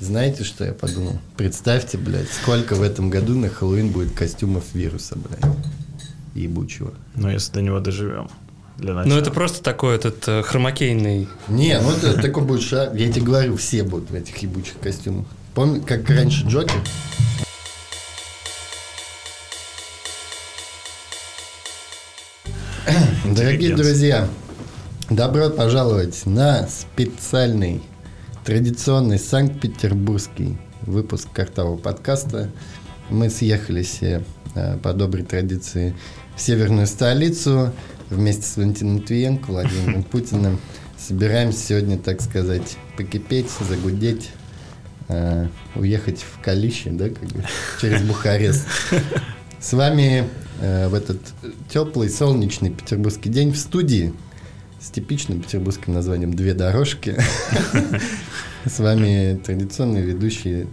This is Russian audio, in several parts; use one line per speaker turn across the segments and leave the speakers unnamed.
Знаете, что я подумал? Представьте, блядь, сколько в этом году на Хэллоуин будет костюмов вируса, блядь. Ебучего.
Ну, если до него доживем. Для
Ну,
начала.
это просто такой этот э, хромакейный.
Не, ну это такой будет шаг. Я тебе говорю, все будут в этих ебучих костюмах. Помни, как раньше Джокер? Дорогие друзья, добро пожаловать на специальный традиционный Санкт-Петербургский выпуск картового подкаста. Мы съехались э, по доброй традиции в северную столицу вместе с Валентином Матвиенко, Владимиром Путиным. Собираемся сегодня, так сказать, покипеть, загудеть, э, уехать в Калище, да, как бы, через Бухарест. С вами э, в этот теплый, солнечный петербургский день в студии с типичным петербургским названием «Две дорожки». С вами традиционные ведущие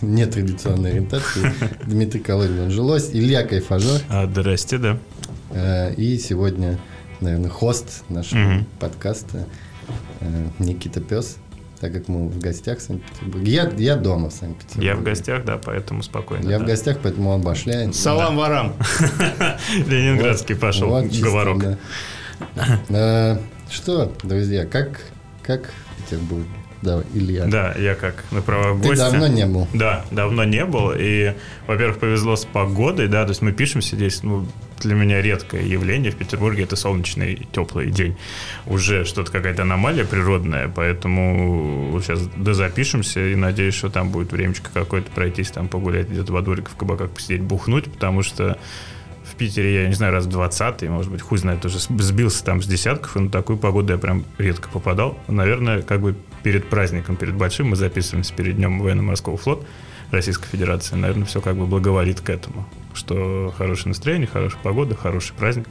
нетрадиционной ориентации Дмитрий Колодин, он жилось, Илья Кайфажор.
А, здрасте, да.
Э, И сегодня, наверное, хост нашего подкаста э, Никита Пес, так как мы в гостях в Санкт-Петербурге. Я, я дома в Санкт-Петербурге.
Я в гостях, да, поэтому спокойно.
Я
да.
в гостях, поэтому он башляет.
Салам ворам.
Ленинградский пошел говорок.
Да. Э, Что, друзья, как, как в Петербурге? Давай, Илья.
Да, я как на правах
Ты
гостя.
давно не был.
Да, давно не был. И, во-первых, повезло с погодой, да, то есть мы пишемся здесь, ну, для меня редкое явление в Петербурге это солнечный теплый день. Уже что-то какая-то аномалия природная, поэтому сейчас дозапишемся и надеюсь, что там будет времечко какое-то пройтись, там погулять где-то во двориках, в кабаках посидеть, бухнуть, потому что Питере, я не знаю, раз в 20 может быть, хуй знает, уже сбился там с десятков, и на такую погоду я прям редко попадал. Наверное, как бы перед праздником, перед большим, мы записываемся перед днем военно-морского флота Российской Федерации. Наверное, все как бы благоволит к этому, что хорошее настроение, хорошая погода, хороший праздник.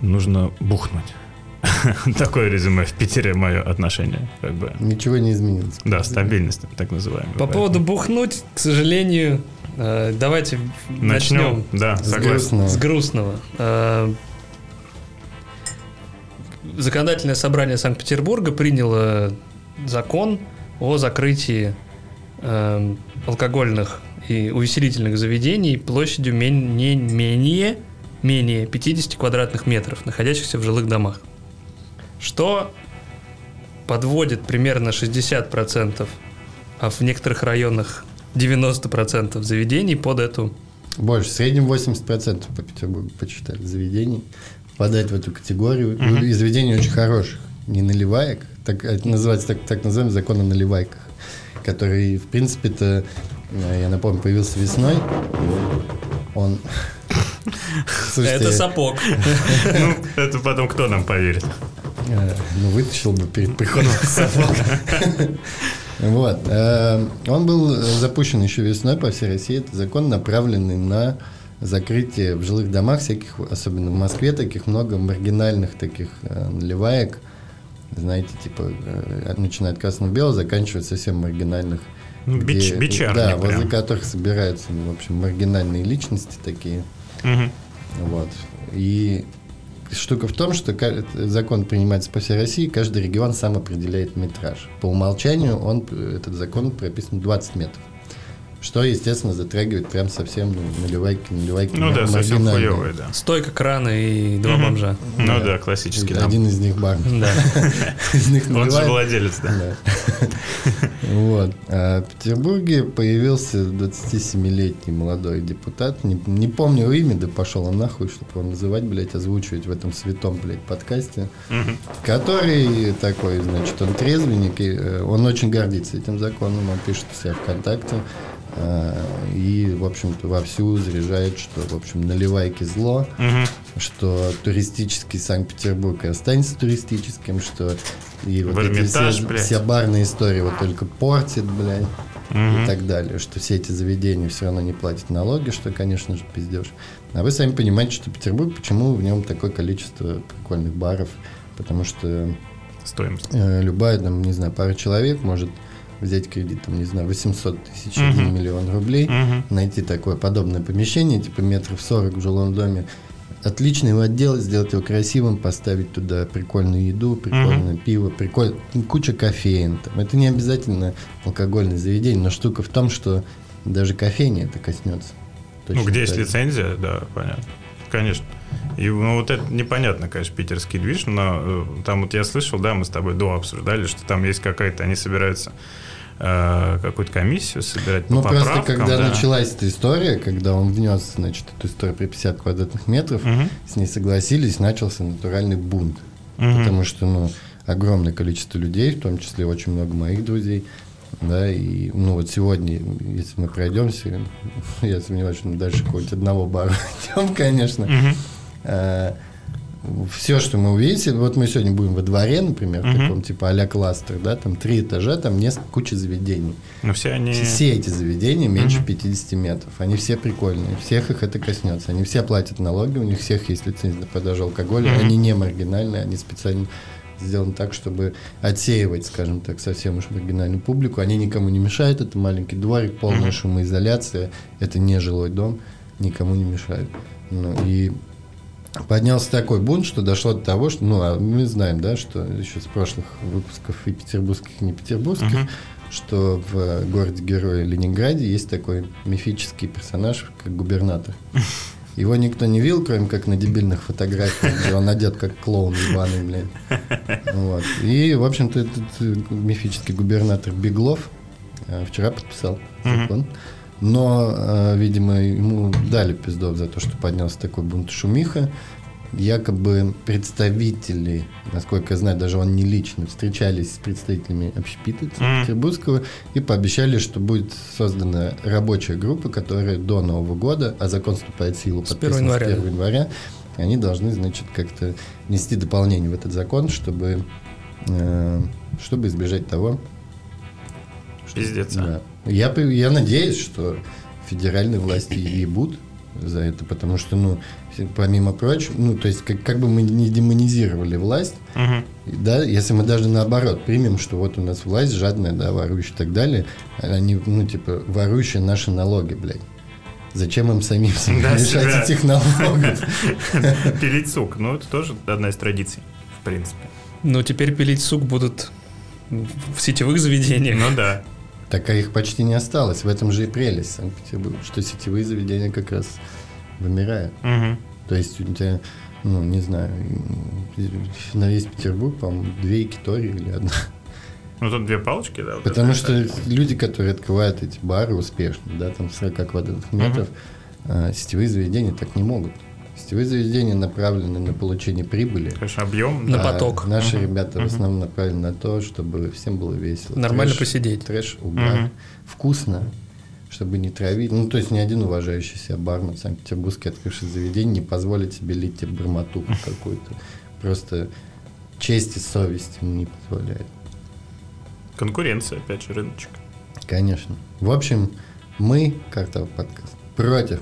Нужно бухнуть. Такое резюме в Питере мое отношение, как бы.
Ничего не изменилось.
Да, стабильность, так называемая.
По поводу бухнуть, к сожалению, давайте
Начнем,
начнем
да,
С грустного.
с грустного. Э, Законодательное собрание Санкт-Петербурга приняло закон о закрытии э, алкогольных и увеселительных заведений площадью мен- не менее, менее 50 квадратных метров, находящихся в жилых домах. Что подводит примерно 60%, а в некоторых районах 90% заведений под эту
Больше. В среднем 80% по Петербургу почитали заведений. Попадает в эту категорию.
Мгм.
И заведений очень хороших. Не наливаек. Так, это называется так, так называемый закон о наливайках. Который, в принципе-то, э, я напомню, появился весной. Он... Слушайте,
Это сапог.
Ну, это потом кто нам поверит?
Э, Ну, вытащил бы перед приходом сапог. Вот. э, Он был запущен еще весной по всей России. Это закон, направленный на закрытие в жилых домах всяких, особенно в Москве, таких много маргинальных таких э, наливаек. Знаете, типа, э, начиная от красно-белого, заканчивая совсем маргинальных.
Ну, бич-
где-
бичарни
Да,
прям.
возле которых собираются, ну, в общем, маргинальные личности такие.
Мгм.
Вот. И штука в том, что закон принимается по всей России, каждый регион сам определяет метраж. По умолчанию он, этот закон прописан 20 метров. Что, естественно, затрагивает прям совсем ну, наливайки, наливайки.
Ну да, совсем хуевые, да.
Стойка крана и два
Мгм.
бомжа.
Ну
Да.
да, классический. там.
Один из них бар.
Да.
Из них
Он же владелец, да.
Да. Вот. А в Петербурге появился 27-летний молодой депутат. Не, не помню имя, да пошел он нахуй, чтобы его называть, блядь, озвучивать в этом святом, блядь, подкасте. Который такой, значит, он трезвенник, и э, он очень гордится этим законом, он пишет у себя ВКонтакте. Э, И, в общем-то, вовсю заряжает, что, в общем, наливайки зло,
Мгм.
что туристический Санкт-Петербург и останется туристическим, что и вот эти все, все барные истории вот только портит, блядь,
Мгм.
и так далее, что все эти заведения все равно не платят налоги, что, конечно же, пиздеж. А вы сами понимаете, что Петербург, почему в нем такое количество прикольных баров, потому что
Стоимость.
э, любая, там, не знаю, пара человек может взять кредит, там, не знаю, 800 тысяч,
Мгм.
1 миллион рублей,
Мгм.
найти такое подобное помещение, типа метров 40 в жилом доме, отлично его отделать, сделать его красивым, поставить туда прикольную еду, прикольное пиво, приколь... куча кофеин. Там. Это не обязательно алкогольное заведение, но штука в том, что даже кофейня это коснется.
ну, где есть
так.
лицензия, да, понятно. Конечно. И ну, вот это непонятно, конечно, питерский движ, но э, там вот я слышал, да, мы с тобой до обсуждали, что там есть какая-то, они собираются э, какую-то комиссию собирать по
Ну, просто
поправкам,
когда
да.
началась эта история, когда он внес, значит, эту историю при 50 квадратных метров,
Мгм.
с ней согласились, начался натуральный бунт.
Мгм.
Потому что, ну, огромное количество людей, в том числе очень много моих друзей, да, и, ну, вот сегодня, если мы пройдемся, я сомневаюсь, что мы дальше какого-нибудь одного бара идем, конечно,
Мгм.
Все, что мы увидите, вот мы сегодня будем во дворе, например, в
Мгм.
таком типа а-ля кластер, да, там три этажа, там несколько куча заведений.
Ну, все они...
Все эти заведения меньше
Мгм.
50 метров. Они все прикольные, всех их это коснется. Они все платят налоги, у них всех есть лицензия на продажу алкоголя.
Мгм.
Они не маргинальные, они специально сделаны так, чтобы отсеивать, скажем так, совсем уж маргинальную публику. Они никому не мешают, это маленький дворик, полная
Мгм.
шумоизоляция, это не жилой дом, никому не мешает. Ну, и поднялся такой бунт, что дошло до того, что, ну, а мы знаем, да, что еще с прошлых выпусков и петербургских, и не петербургских,
Мгм.
что в городе-герое Ленинграде есть такой мифический персонаж, как губернатор. Его никто не видел, кроме как на дебильных фотографиях, где он одет как клоун ебаный, блин. Вот. И, в общем-то, этот мифический губернатор Беглов э, вчера подписал закон. Но, э, видимо, ему дали пиздов за то, что поднялся такой бунт шумиха. Якобы представители, насколько я знаю, даже он не лично, встречались с представителями общепита. Петербургского и пообещали, что будет создана рабочая группа, которая до Нового года, а закон вступает в силу
С
подписан
1 января,
с 1 января, они должны, значит, как-то нести дополнение в этот закон, чтобы, э, чтобы избежать того, что-
Пиздец, а.
Да. Я, я надеюсь, что федеральные власти ебут за это, потому что, ну, помимо прочего, ну, то есть, как, как бы мы не демонизировали власть,
Мгм.
да, если мы даже наоборот примем, что вот у нас власть жадная, да, ворующая и так далее, они, ну, типа, ворующие наши налоги, блядь. Зачем им самим
Да,
лишать
себя.
этих налогов?
Пилить сук. Ну, это тоже одна из традиций, в принципе.
Ну, теперь пилить сук будут в сетевых заведениях.
Ну да.
Так а их почти не осталось. В этом же и прелесть Санкт-Петербурга, что сетевые заведения как раз вымирают.
Мгм.
То есть у тебя, ну, не знаю, на весь Петербург, по-моему, две якитории или одна.
Ну, тут две палочки, да. вот
Потому
это,
что
кстати.
люди, которые открывают эти бары успешно, да, там 40 квадратных метров, а, сетевые заведения так не могут. Сетевые заведения направлены на получение прибыли.
Конечно, объем.
На
а
поток.
Наши
Мгм.
ребята в
Мгм.
основном направлены на то, чтобы всем было весело.
Нормально
Трэш-
посидеть.
Трэш, угар,
Мгм.
вкусно, чтобы не травить. Ну, то есть ни один уважающий себя бармен Санкт-Петербургский, открывший заведение, не позволит себе лить тебе бормотуху какую-то. Просто честь и совесть ему не позволяет.
Конкуренция, опять же, рыночек.
Конечно. В общем, мы, картовый подкаст, против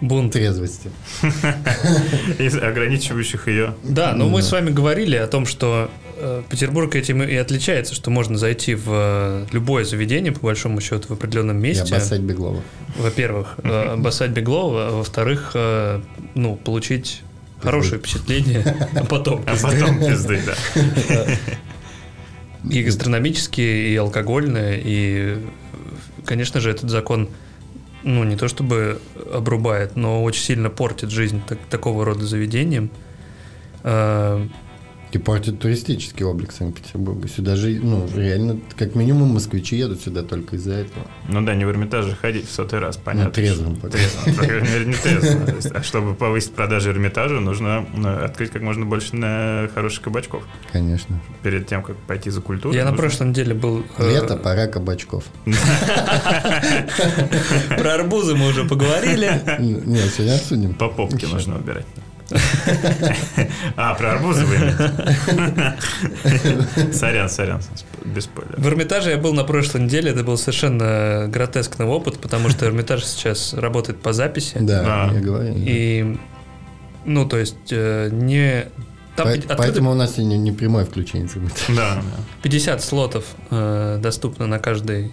Бунт.
трезвости.
Из ограничивающих ее.
Да, но мы
Да.
с вами говорили о том, что э, Петербург этим и отличается, что можно зайти в э, любое заведение, по большому счету, в определенном
И
месте.
обоссать Беглова.
Во-первых, э, обоссать Беглова, а во-вторых, ну, получить хорошее впечатление, а потом
А потом пизды, да.
и гастрономические, и алкогольные, и, конечно же, этот закон, ну, не то чтобы обрубает, но очень сильно портит жизнь так- такого рода заведениям. Э,
И портит туристический облик Санкт-Петербурга. Сюда же, ну, реально, как минимум, москвичи едут сюда только из-за этого.
Ну да, не в Эрмитаж же ходить в сотый раз, понятно.
Ну, трезвым пока.
Трезвым, по крайней мере, не трезвым. А чтобы повысить продажи Эрмитажа, нужно ну, открыть как можно больше на хороших кабачков.
Конечно.
Перед тем, как пойти за культурой.
Я на прошлой неделе был... э,
Лето, пора кабачков.
Про арбузы мы уже поговорили.
Нет, сегодня обсудим.
По попке нужно убирать. А, про арбузы вы имеете? Сорян, сорян, без спойлеров.
В Эрмитаже я был на прошлой неделе, это был совершенно гротескный опыт, потому что Эрмитаж сейчас работает по записи.
Да,
Да.
я говорю.
И, ну, то есть, э, не... Там
По-
пи- открыто
Поэтому у нас не, не прямое включение
да.
50 слотов э, доступно на каждый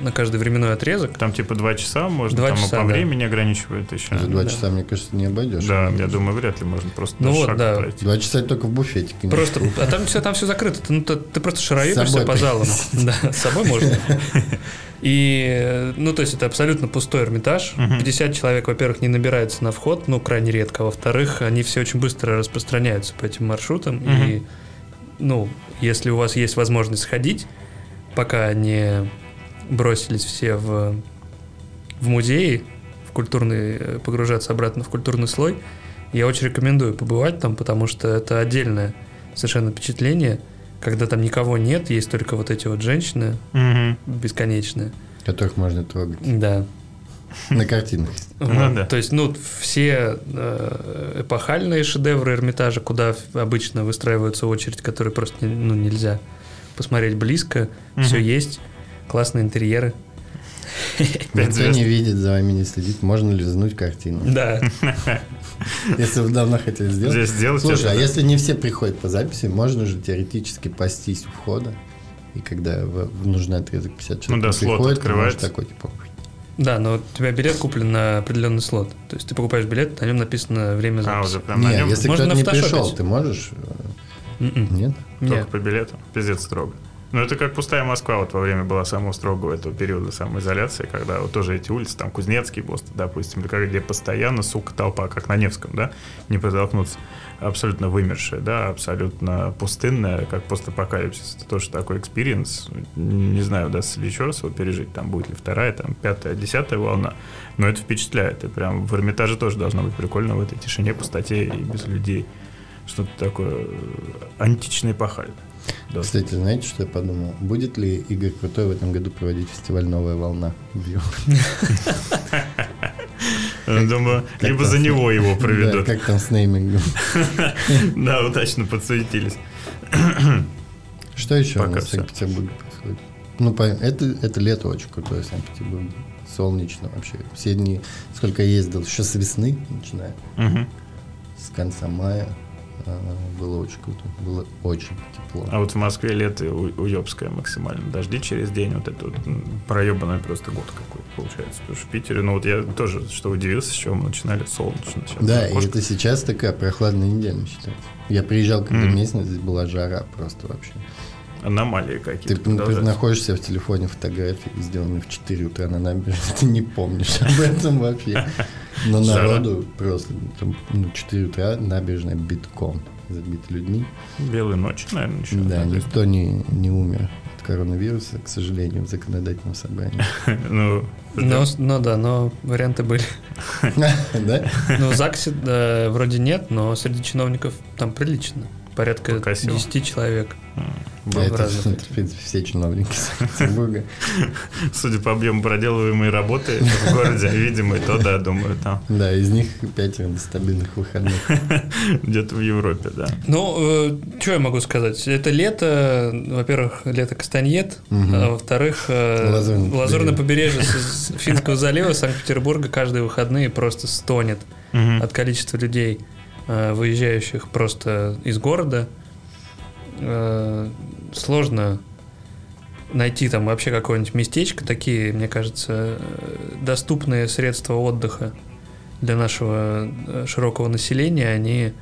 на каждый временной отрезок.
Там типа два часа можно,
Два
там
часа,
по
да.
времени ограничивают еще.
За два
Да.
часа, мне кажется, не обойдешь.
Да, я думаю, вряд ли можно просто
Ну вот,
шаг
да.
пройти.
Два часа только в буфетике. не
Просто, а там все, там все закрыто. Ты, ну, ты, ты просто шароебишься по залам. Да, с собой можно. И, ну, то есть это абсолютно пустой Эрмитаж.
Мгм.
50 человек, во-первых, не набирается на вход, ну, крайне редко. А Во-вторых, они все очень быстро распространяются по этим маршрутам. И, ну, если у вас есть возможность сходить, пока не бросились все в, в музеи, в культурный, э, погружаться обратно в культурный слой, я очень рекомендую побывать там, потому что это отдельное совершенно впечатление, когда там никого нет, есть только вот эти вот женщины
Мгм.
бесконечные.
Которых можно трогать.
Да.
На картинах.
Ну да.
То есть, ну, все э, эпохальные шедевры Эрмитажа, куда обычно выстраиваются очередь, которые просто ну, нельзя посмотреть близко, все есть, классные интерьеры.
Никто не видит, за вами не следит. Можно лизнуть картину.
Да.
Если вы давно хотели сделать.
Здесь сделать
Слушай,
это,
а
да.
если не все приходят по записи, можно же теоретически пастись у входа. И когда в нужный отрезок 50 человек
Ну да,
приходит,
открывается.
такой, типа,
Да, но у тебя билет куплен на определенный слот. То есть ты покупаешь билет, на нем написано время
А,
записи.
уже прям на
Не,
нем
если кто-то не пришел, ты можешь? э,
М-м.
Нет?
только
Нет.
по билету. Пиздец строго. Ну, это как пустая Москва вот во время была самого строгого этого периода самоизоляции, когда вот тоже эти улицы, там Кузнецкий Мост, допустим, или как- где постоянно, сука, толпа, как на Невском, да, не протолкнуться. Абсолютно вымершая, да, абсолютно пустынная, как постапокалипсис. Это тоже такой experience. Не знаю, удастся ли еще раз его пережить, там будет ли вторая, там пятая, десятая волна. Но это впечатляет. И прям в Эрмитаже тоже должно быть прикольно в этой тишине, пустоте и без людей. Что-то такое э, античный пахаль. Да.
Кстати, знаете, что я подумал? Будет ли Игорь Крутой в этом году проводить фестиваль «Новая волна»? в
Думаю,
как
либо за
с-
него его
Да,
проведут.
как там с неймингом.
Да, удачно подсуетились.
Что еще у
Пока
нас в. Санкт-Петербурге происходит? Ну, это, это лето очень крутое в Санкт-Петербурге. Солнечно вообще. Все дни, сколько я ездил, еще с весны, начиная,
Мгм.
с конца мая, было очень круто. Было очень тепло.
А вот в Москве лето у- уебское максимально. Дожди через день, вот это вот проебанный просто год какой-то получается. Потому что в Питере, ну вот я тоже, что удивился, с чего мы начинали, солнечно. Сейчас
Да, и это сейчас такая прохладная неделя считается. Я приезжал, когда
Мгм.
месяц, здесь была жара просто вообще.
Аномалии
Ты,
какие-то
ты
продолжаются.
находишься в телефоне фотографии, сделанные в 4 утра на набережной, ты не помнишь об этом вообще. Но народу просто, там, ну, 4 утра набережная битком забита людьми.
Белые ночи, наверное, еще.
Да, никто не, не умер от коронавируса, к сожалению, в законодательном собрании.
Ну,
Но, ну да, но варианты были.
Да?
Ну, в ЗАГСе вроде нет, но среди чиновников там прилично. Порядка
Покосил.
10 человек. В
Это, в принципе, все чиновники Санкт-Петербурга.
Судя по объему проделываемой работы в городе, видимо, и то, да, думаю, там
Да, из них пятеро на стабильных выходных.
где-то в Европе, да.
Ну, что я могу сказать? Это лето, во-первых, лето Кастаньет, а во-вторых, э,
Лазурное
побережье Финского залива Санкт-Петербурга каждые выходные просто стонет от количества людей, э, выезжающих просто из города. Э, Сложно найти там вообще какое-нибудь местечко. Такие, мне кажется, э, доступные средства отдыха для нашего э, широкого населения, они,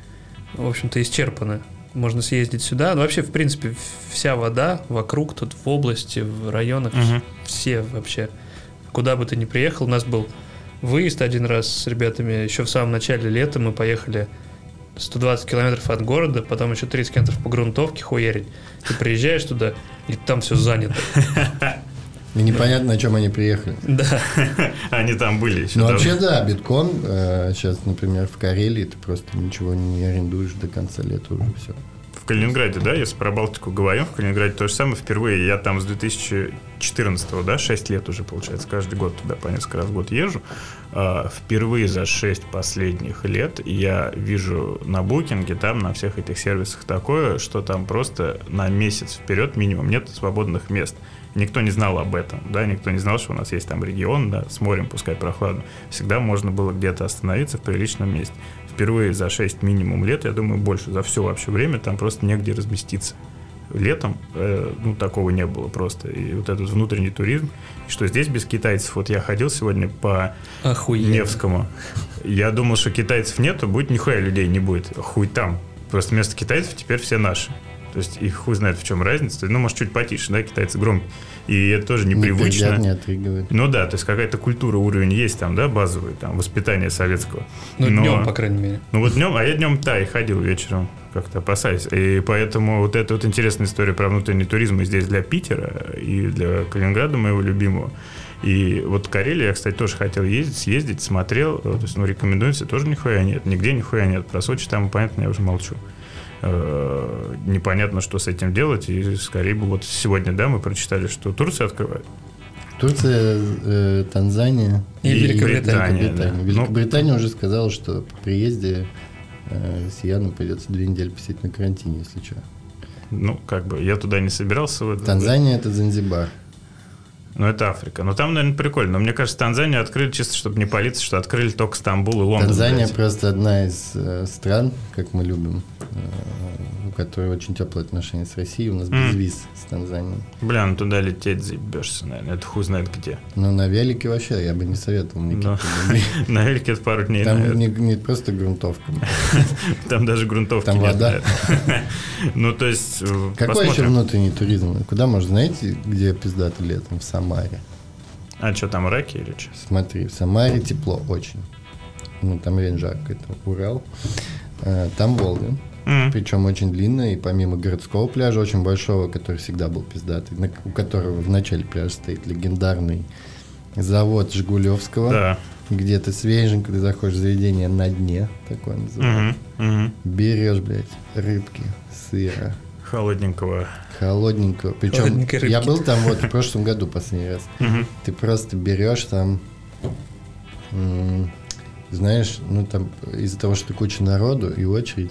в общем-то, исчерпаны. Можно съездить сюда. Ну, вообще, в принципе, вся вода вокруг, тут в области, в районах,
Мгм.
все вообще. Куда бы ты ни приехал, у нас был выезд один раз с ребятами, еще в самом начале лета мы поехали 120 километров от города, потом еще 30 километров по грунтовке хуярить. Ты приезжаешь туда, и там все занято.
И непонятно, на чем они приехали.
Да.
Они там были еще.
Ну, вообще, да, битком. э, Сейчас, например, в Карелии ты просто ничего не арендуешь до конца лета уже все.
В Калининграде, да, если про Балтику говорим, в Калининграде то же самое. Впервые я там с 2014, да, 6 лет уже, получается, каждый год туда по несколько раз в год езжу. А, Впервые за 6 последних лет я вижу на букинге, там, на всех этих сервисах такое, что там просто на месяц вперед минимум нет свободных мест. Никто не знал об этом, да, никто не знал, что у нас есть там регион, да, с морем, пускай прохладно. Всегда можно было где-то остановиться в приличном месте. Впервые за 6 минимум лет, я думаю, больше, за все вообще время, там просто негде разместиться. летом, э, ну, такого не было просто. И вот этот внутренний туризм, что здесь без китайцев, вот я ходил сегодня по
Охуенно.
Невскому, я думал, что китайцев нету, будет нихуя людей не будет, хуй там. Просто вместо китайцев теперь все наши. То есть их хуй знает, в чем разница. Ну, может, чуть потише, да, китайцы громкие. И это тоже
Не
непривычно.
придят, не отрыгивают.
Ну да, то есть какая-то культура, уровень есть там, да, базовый, там, воспитание советского.
Ну,
Но-
днем, по крайней мере.
Ну вот днем, а я днем, да, и ходил вечером, как-то опасаясь. И поэтому вот эта вот интересная история про внутренний туризм и здесь для Питера и для Калининграда моего любимого. И вот Карелия, я, кстати, тоже хотел ездить, съездить, смотрел. э, То есть, ну, рекомендую, себе тоже нихуя нет. Нигде нихуя нет. Про Сочи там, понятно, я уже молчу. Э, Непонятно, что с этим делать. И скорее бы вот сегодня, да, мы прочитали, что Турция открывает.
Турция, э, Танзания
И Великобритания,
Великобритания.
да. Ну,
Великобритания уже сказала, что по приезде э, россиянам придется две недели посидеть на карантине, если что.
Ну, как бы, я туда не собирался. вот-
Танзания это Занзибар.
Ну, это Африка. Ну, там, наверное, прикольно. Но мне кажется, Танзанию открыли чисто, чтобы не палиться, что открыли только Стамбул и Лондон.
Танзания
блядь.
просто одна из э, стран, как мы любим, э, у которой очень теплые отношения с Россией. У нас без
М.
виз с Танзанией.
Бля, ну туда лететь заебешься, наверное. Это хуй знает где.
Но на велике вообще я бы не советовал
Ну,
никаких.
На велике это пару дней,
Там не, просто грунтовка.
Там даже грунтовки
Там вода.
Ну, то есть, э,
Какой еще внутренний туризм? Куда можно, знаете, где пиздато летом? В Самаре.
А что, там раки или что?
Смотри, в Самаре тепло очень. Ну, там реально жарко, это Урал. Э, Там Волга. Причем очень длинная, и помимо городского пляжа, очень большого, который всегда был пиздатый, на- у которого в начале пляжа стоит легендарный завод Жигулевского,
Да.
где ты свеженько, ты заходишь в заведение на дне, такое называется.
Мгм, мгм.
Берешь, блядь, рыбки, сыра,
Холодненького.
холодненького. Причем я был там вот в прошлом году последний раз. Ты просто берешь там, знаешь, ну там из-за того, что куча народу и очередь,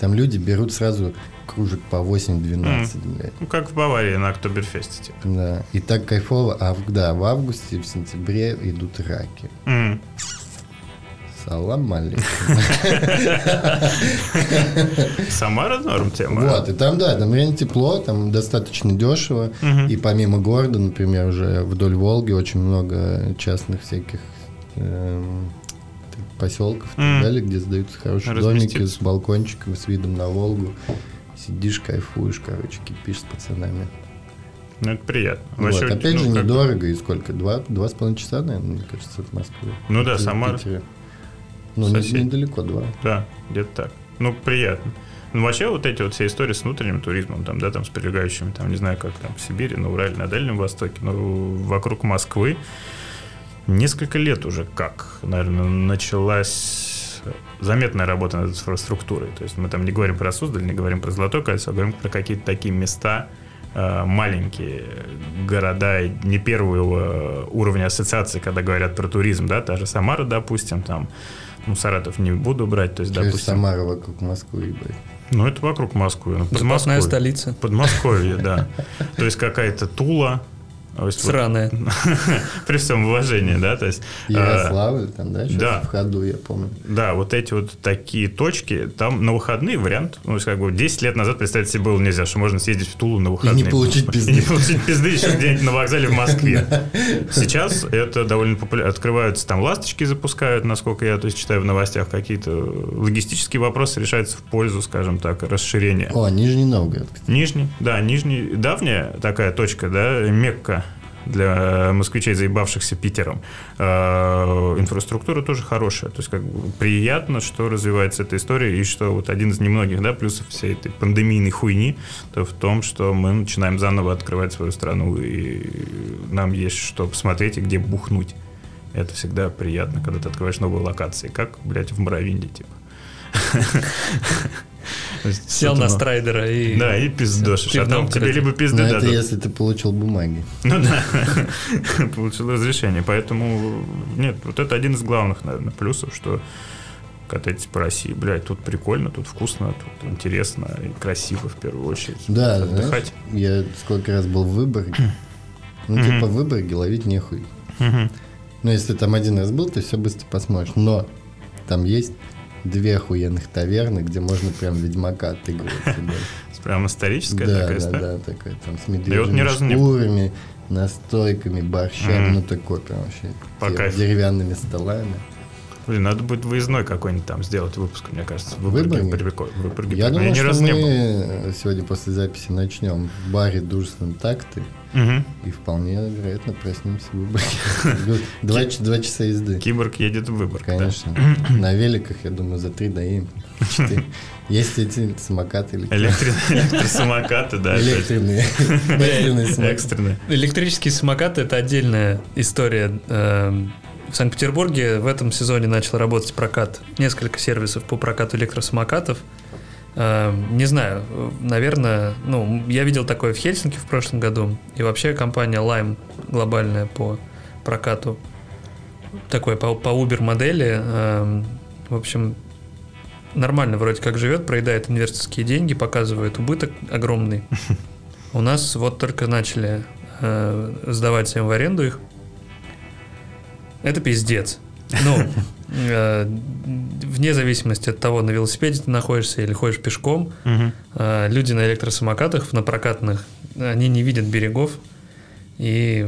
там люди берут сразу кружек по 8-12, блядь.
Ну, как в Баварии на Октоберфесте, типа.
Да. И так кайфово. А в, да, в августе, в сентябре идут раки. Салам алейкум.
Самара норм тема.
Вот, и там, да, там реально тепло, там достаточно дешево. И помимо города, например, уже вдоль Волги очень много частных всяких эм, поселков и так далее, где сдаются хорошие домики с балкончиком, с видом на Волгу. Сидишь, кайфуешь, короче, кипишь с пацанами.
Ну, это приятно.
Вот,
Вообще,
опять
ну,
же,
как
недорого. И сколько? Два, два с половиной часа, наверное, мне кажется, от Москвы.
Ну да, Самара.
Ну,
Сосед.
недалеко, два.
Да, где-то так. Ну, приятно. Ну, вообще, вот эти вот все истории с внутренним туризмом, там, да, там, с прилегающими, там, не знаю, как там, в Сибири, на Урале, на Дальнем Востоке, но вокруг Москвы несколько лет уже как, наверное, началась заметная работа над инфраструктурой. То есть мы там не говорим про Суздаль, не говорим про Золотое кольцо, а говорим про какие-то такие места, э, маленькие города не первого уровня ассоциации, когда говорят про туризм, да, та же Самара, допустим, там, ну, Саратов не буду брать, то есть,
есть
допустим,
Самара вокруг Москвы, ебать.
ну, это вокруг Москвы, ну,
Запасная столица.
Подмосковье, да. То есть какая-то Тула. Вот
Сраная.
При всем уважении, да, то есть... э,
Ярославль, там, да, сейчас
да.
в ходу, я помню.
Да, вот эти вот такие точки, там на выходные вариант, ну, то есть как бы 10 лет назад представить себе было нельзя, что можно съездить в Тулу на выходные.
получить
И
пизды.
не получить пизды еще где-нибудь на вокзале в Москве. Сейчас это довольно популярно. Открываются там ласточки запускают, насколько я то есть, читаю в новостях, какие-то логистические вопросы решаются в пользу, скажем так, расширения.
О, Нижний Новгород.
Нижний, да, Нижний, давняя такая точка, да, Мекка для москвичей, заебавшихся Питером. Э, Инфраструктура тоже хорошая. То есть, как бы приятно, что развивается эта история, и что вот один из немногих, да, плюсов всей этой пандемийной хуйни, то в том, что мы начинаем заново открывать свою страну, и нам есть что посмотреть и где бухнуть. Это всегда приятно, когда ты открываешь новые локации, как, блядь, в Муравинде, типа.
Сел на страйдера и...
Да, и пиздошишь. А там тебе либо
Но
пизды
это
дадут.
если ты получил бумаги.
Ну да, получил разрешение. Поэтому, нет, вот это один из главных, наверное, плюсов, что катаетесь по России, блядь, тут прикольно, тут вкусно, тут интересно и красиво в первую очередь.
Да,
Тут
знаешь,
отдыхать.
я сколько раз был в Выборге. Ну, типа, в Выборге ловить нехуй.
Мгм.
Ну, если ты там один раз был, ты все быстро посмотришь. Но там есть две охуенных таверны, где можно прям Ведьмака отыгрывать.
Прям историческая
Да,
такая
да,
история.
да, такая там с медвежьими
разу не
шкурами, настойками, борщами,
Мгм.
ну такой прям вообще.
По.
Деревянными столами.
Блин, надо будет выездной какой-нибудь там сделать выпуск, мне кажется. В
Выборге?
Выборге. прикольно. В Выборге
Я
прикольно.
думаю, что мы сегодня после записи начнем в баре дружественном такты
Мгм.
и вполне вероятно проснемся в Выборге. Два, два часа езды.
Киборг едет в Выборг. да.
Конечно. На великах, я думаю, за три доедем. Четыре. Есть эти самокаты или
Электросамокаты, да.
Экстренные.
Электрические самокаты это отдельная история. В Санкт-Петербурге в этом сезоне начал работать прокат. Несколько сервисов по прокату электросамокатов. Эм, Не знаю, э, наверное, ну, я видел такое в Хельсинки в прошлом году. И вообще компания Lime глобальная по прокату такой по, по Uber модели. эм, В общем, нормально вроде как живет, проедает инвесторские деньги, показывает убыток огромный. У нас вот только начали э, сдавать всем в аренду их. Это пиздец. Ну, э, вне зависимости от того, на велосипеде ты находишься или ходишь пешком, э, люди на электросамокатах, на прокатных, они не видят берегов. И,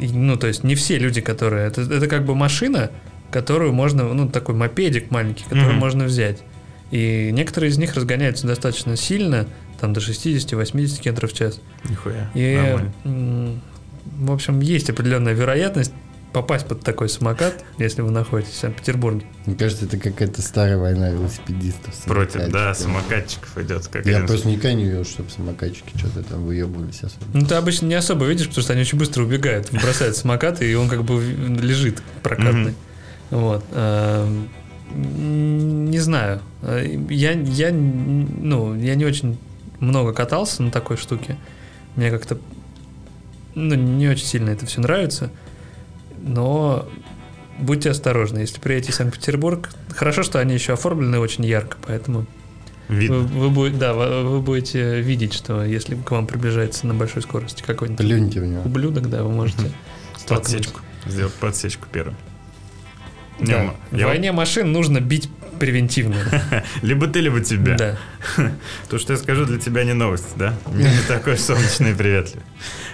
и, ну, то есть не все люди, которые... Это, это как бы машина, которую можно... Ну, такой мопедик маленький, который
Мгм.
можно взять. И некоторые из них разгоняются достаточно сильно, там до 60-80 км в час.
Нихуя.
И,
Нормально.
в общем, есть определенная вероятность попасть под такой самокат, если вы находитесь в Санкт-Петербурге.
Мне кажется, это какая-то старая война велосипедистов.
Против, да,
самокатчиков.
идет. Как
Я
один-
просто никогда не видел, чтобы самокатчики что-то там выебывались особо.
Ну, ты обычно не особо видишь, потому что они очень быстро убегают, бросают самокат, и он как бы лежит прокатный. Вот. Эм, Не знаю. Я, я, ну, я не очень много катался на такой штуке. Мне как-то ну, не очень сильно это все нравится. Но будьте осторожны. Если приедете в Санкт-Петербург, хорошо, что они еще оформлены очень ярко, поэтому вы,
Видно.
вы будете, да, вы, вы будете видеть, что если к вам приближается на большой скорости какой-нибудь
Плюньте в него.
ублюдок, да, вы можете.
Подсечку. Сделать подсечку первым.
Да. В
я-
войне машин нужно бить превентивно.
Либо ты, либо тебя.
Да.
То, что я скажу, для тебя не новость, да? Мир не такой солнечный и приветливый.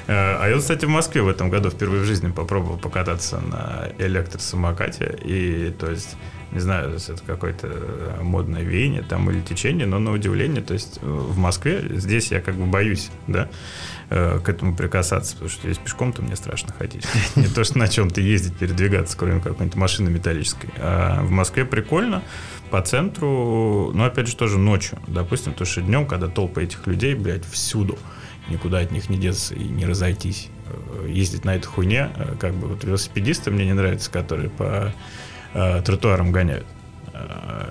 Э, А я, кстати, в Москве в этом году впервые в жизни попробовал покататься на электросамокате. И, то есть, не знаю, это какое-то э, модное веяние там или течение, но на удивление, то есть, э, в Москве здесь я как бы боюсь, да, к этому прикасаться, потому что здесь пешком-то мне страшно ходить. Не то, что на чем-то ездить, передвигаться, кроме какой-нибудь машины металлической. А в Москве прикольно, по центру, но опять же тоже ночью, допустим, то что днем, когда толпа этих людей, блядь, всюду, никуда от них не деться и не разойтись, Э, ездить на этой хуйне, э, как бы вот велосипедисты мне не нравятся, которые по э, тротуарам гоняют.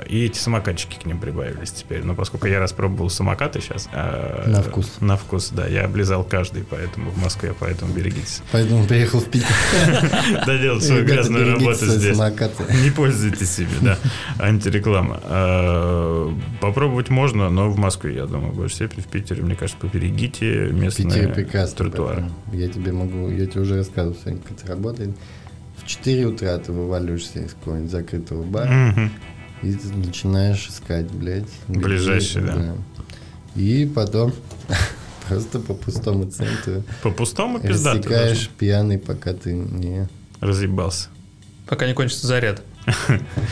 И эти самокатчики к ним прибавились теперь. Но поскольку я распробовал самокаты сейчас... э,
На вкус.
На вкус, да. Я облизал каждый, поэтому в Москве, поэтому берегитесь.
Поэтому приехал в Питер.
Доделать свою грязную работу здесь. Не пользуйтесь ими, да. Антиреклама. А, Попробовать можно, но в Москве, я думаю, в большей степени. В Питере, мне кажется, поберегите местные тротуары.
Я тебе могу, я тебе уже рассказывал сегодня, как это работает. В 4 утра ты вываливаешься из какого-нибудь закрытого бара
Мгм.
и ты начинаешь искать, блядь.
Ближайший, да.
И потом просто по пустому центру
По пустому пиздато
рассекаешь пьяный, пока ты не...
Разъебался.
Пока не кончится заряд.